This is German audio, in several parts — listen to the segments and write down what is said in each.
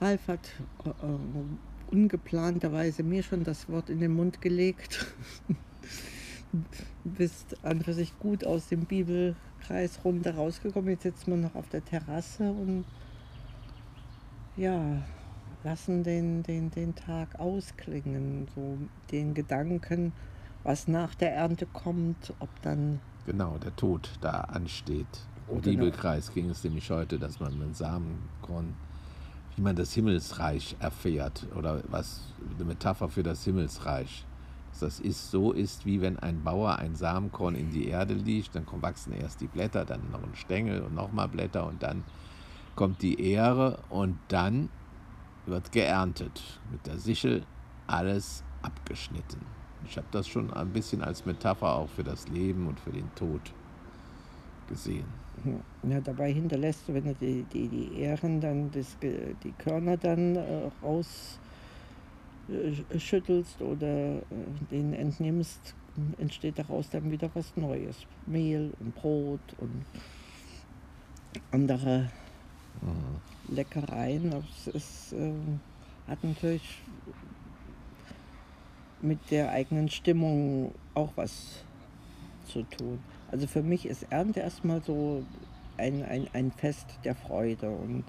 Ralf hat äh, äh, ungeplanterweise mir schon das Wort in den Mund gelegt. Bist an für sich gut aus dem Bibelkreis runter rausgekommen. Jetzt sitzen wir noch auf der Terrasse und ja, lassen den, den, den Tag ausklingen. So den Gedanken, was nach der Ernte kommt, ob dann. Genau, der Tod da ansteht. Im Bibelkreis ging es nämlich heute, dass man mit Samenkorn wie man das Himmelsreich erfährt oder was eine Metapher für das Himmelsreich. Dass das ist so ist, wie wenn ein Bauer ein Samenkorn in die Erde liegt, dann wachsen erst die Blätter, dann noch ein Stängel und nochmal Blätter und dann kommt die Ähre und dann wird geerntet. Mit der Sichel alles abgeschnitten. Ich habe das schon ein bisschen als Metapher auch für das Leben und für den Tod gesehen. Ja, dabei hinterlässt du, wenn du die, die, die Ähren dann, das, die Körner dann äh, rausschüttelst äh, oder äh, den entnimmst, entsteht daraus dann wieder was Neues. Mehl und Brot und andere mhm. Leckereien. Es ist, äh, hat natürlich mit der eigenen Stimmung auch was zu tun. Also für mich ist Ernte erstmal so ein, ein, ein Fest der Freude und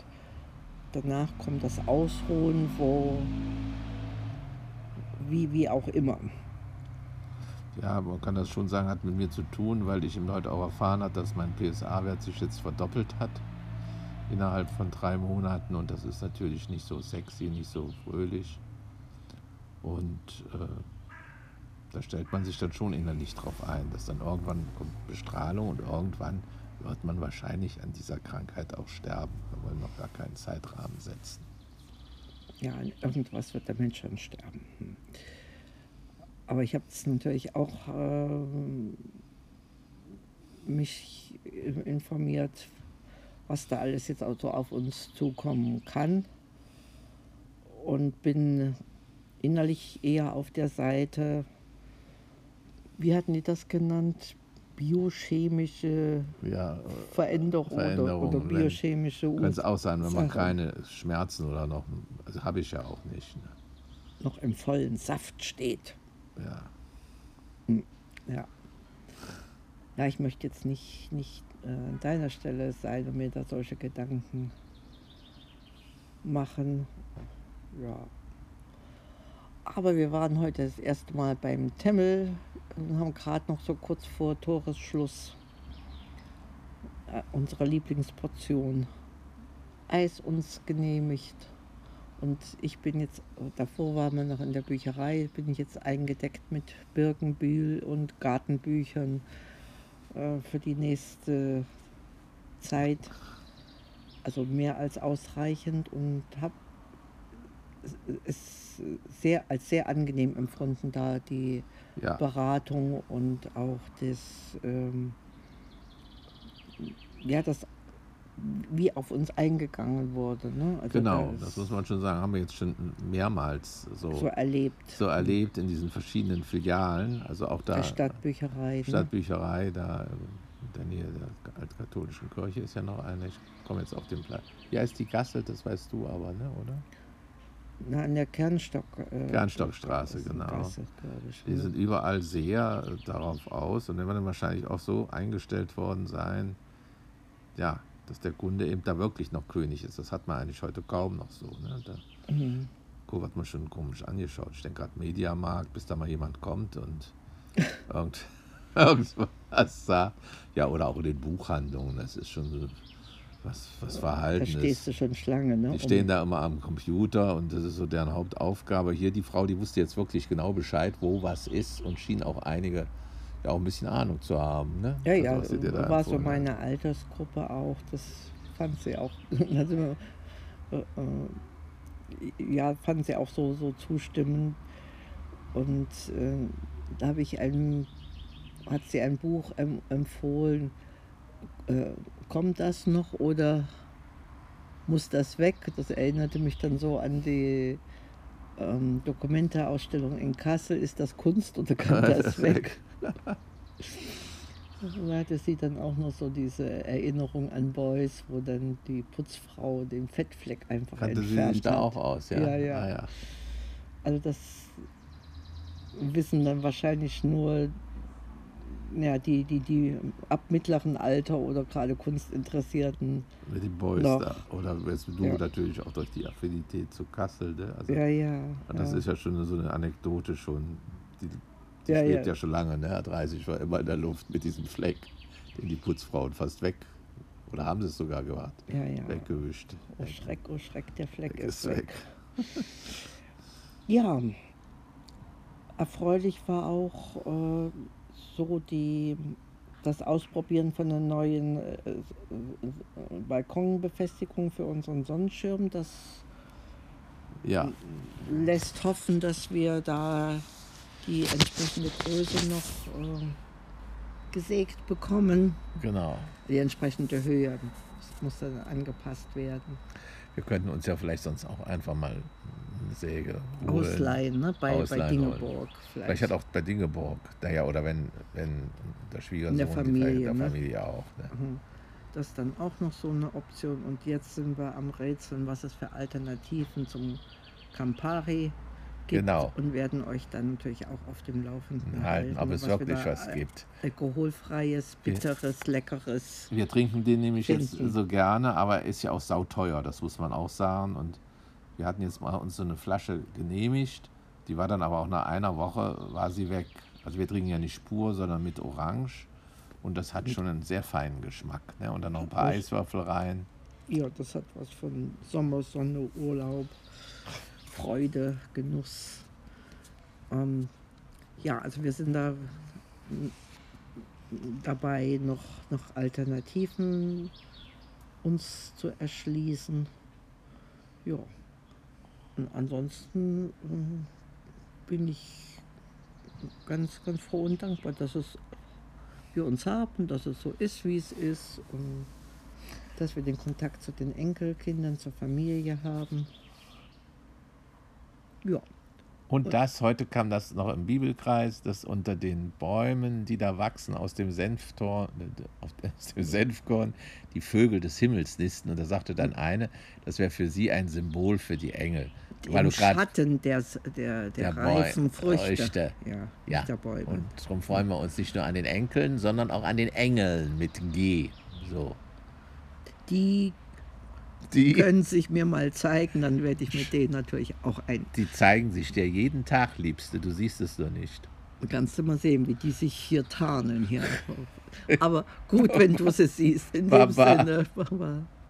danach kommt das Ausruhen, wo wie, wie auch immer. Ja, man kann das schon sagen, hat mit mir zu tun, weil ich eben heute auch erfahren habe, dass mein PSA-Wert sich jetzt verdoppelt hat innerhalb von drei Monaten und das ist natürlich nicht so sexy, nicht so fröhlich. Und äh, da stellt man sich dann schon innerlich drauf ein, dass dann irgendwann kommt Bestrahlung und irgendwann wird man wahrscheinlich an dieser Krankheit auch sterben. Wir wollen noch gar keinen Zeitrahmen setzen. Ja, an irgendwas wird der Mensch dann sterben. Hm. Aber ich habe es natürlich auch äh, mich informiert, was da alles jetzt auch so auf uns zukommen kann. Und bin innerlich eher auf der Seite, wie hatten die das genannt? Biochemische ja, Veränderung, Veränderung, oder, oder biochemische Kann es auch sein, wenn man keine Schmerzen oder noch, also habe ich ja auch nicht. Ne? Noch im vollen Saft steht. Ja. Hm, ja. Ja, ich möchte jetzt nicht, nicht äh, an deiner Stelle sein und mir da solche Gedanken machen. Ja. Aber wir waren heute das erste Mal beim Temmel und haben gerade noch so kurz vor Toresschluss äh, unsere Lieblingsportion Eis uns genehmigt. Und ich bin jetzt, davor waren wir noch in der Bücherei, bin ich jetzt eingedeckt mit Birkenbühl und Gartenbüchern äh, für die nächste Zeit. Also mehr als ausreichend und habe es sehr, als sehr angenehm empfunden, da die ja. Beratung und auch das, ähm, ja, das wie auf uns eingegangen wurde. Ne? Also genau, das, das, muss man schon sagen, haben wir jetzt schon mehrmals so, so erlebt. So erlebt in diesen verschiedenen Filialen. Also auch da. Der Stadtbücherei. Ne? Stadtbücherei, ne? da in der Nähe der altkatholischen Kirche ist ja noch eine. Ich komme jetzt auf den Platz. Ja, ist die Gasse, das weißt du aber, ne, oder? Na, an der Kernstock, äh, Kernstockstraße, genau. Gasse, ich, die ne? sind überall sehr äh, darauf aus und die werden wahrscheinlich auch so eingestellt worden sein, ja, dass der Kunde eben da wirklich noch König ist. Das hat man eigentlich heute kaum noch so. Ne? Da mhm. Hat man schon komisch angeschaut. Ich denke gerade Mediamarkt, bis da mal jemand kommt und irgend, irgendwas sagt. Ja, oder auch in den Buchhandlungen. Das ist schon so was, was Verhalten ist. Da stehst du schon Schlange, ne? Die stehen da immer am Computer und das ist so deren Hauptaufgabe. Hier die Frau, die wusste jetzt wirklich genau Bescheid, wo was ist und schien auch einige ja auch ein bisschen Ahnung zu haben. Ne? Ja, also, ja, da war so meine Altersgruppe auch, das fand sie auch, also, äh, ja, fand sie auch so, so zustimmend. Und äh, da habe ich ein, hat sie ein Buch ähm, empfohlen, äh, kommt das noch oder muss das weg? Das erinnerte mich dann so an die ähm, Dokumenteausstellung in Kassel. Ist das Kunst oder kann das weg? Da hatte sie dann auch noch so diese Erinnerung an Boys, wo dann die Putzfrau den Fettfleck einfach Kannte sie entfernt sich da auch aus, ja? Ja, ja. Ah, ja. Also das wissen dann wahrscheinlich nur ja, die, die, die ab mittleren Alter oder gerade Kunstinteressierten. Mit den Boys Noch. da. Oder jetzt du Ja. natürlich auch durch die Affinität zu Kassel. Ne? Also, Ja, ja. und das ja. ist ja schon so eine Anekdote schon. Die, die Ja, schwebt ja. schon lange. Ne? 30 war immer in der Luft mit diesem Fleck, den die Putzfrauen fast weg. Oder haben sie es sogar gemacht? ja, ja. Weggewischt. Oh Schreck, oh Schreck, der Fleck Weg ist ist weg. weg. Ja, erfreulich war auch äh, so die, das Ausprobieren von einer neuen äh, äh, Balkonbefestigung für unseren Sonnenschirm. Das Ja, lässt hoffen, dass wir da die entsprechende Größe noch äh, gesägt bekommen. genau. Die entsprechende Höhe. Das muss dann angepasst werden. Wir könnten uns ja vielleicht sonst auch einfach mal Säge holen. Ausleihen, ne? bei, bei Ausleihen wollen. Dingeborg. Vielleicht hat auch bei Dingeborg, naja, oder wenn, wenn der Schwiegersohn, der die Familie, der ne? Familie auch. Ne? Mhm. Das ist dann auch noch so eine Option. Und jetzt sind wir am Rätseln, was es für Alternativen zum Campari gibt. Genau. Und werden euch dann natürlich auch auf dem Laufenden Halten, ob es wir wirklich was gibt. Alkoholfreies, bitteres, leckeres. Wir trinken den nämlich jetzt Finden. so gerne, aber er ist ja auch sauteuer, das muss man auch sagen. Und wir hatten jetzt mal uns so eine Flasche genehmigt, die war dann aber auch nach einer Woche, war sie weg. Also wir trinken ja nicht pur, sondern mit Orange. Und das hat schon einen sehr feinen Geschmack. Ne? Und dann noch ein paar Eiswürfel rein. Ja, das hat was von Sommer, Sonne, Urlaub, Freude, Genuss. Ähm, ja, also wir sind da dabei, noch, noch Alternativen uns zu erschließen. Ja. Ansonsten ähm, bin ich ganz, ganz froh und dankbar, dass es wir uns haben, dass es so ist, wie es ist. Und dass wir den Kontakt zu den Enkelkindern, zur Familie haben. Ja, Und das, heute kam das noch im Bibelkreis, dass unter den Bäumen, die da wachsen, aus dem, Senftor, aus dem Senfkorn, die Vögel des Himmels nisten. Und da sagte dann eine, das wäre für sie ein Symbol für die Engel. Weil im Schatten der, der, der, Der Bäu- reifen Früchte. Früchte. Ja, Ja, der Bäume. und darum freuen wir uns nicht nur an den Enkeln, sondern auch an den Engeln mit G. So. Die Die, können sich mir mal zeigen, dann werde ich mit denen natürlich auch ein. die zeigen sich dir jeden Tag, Liebste. Du siehst es nur nicht. Kannst du mal sehen, wie die sich hier tarnen. Hier. Aber gut, wenn du sie siehst. In dem Baba. Sinne, Baba.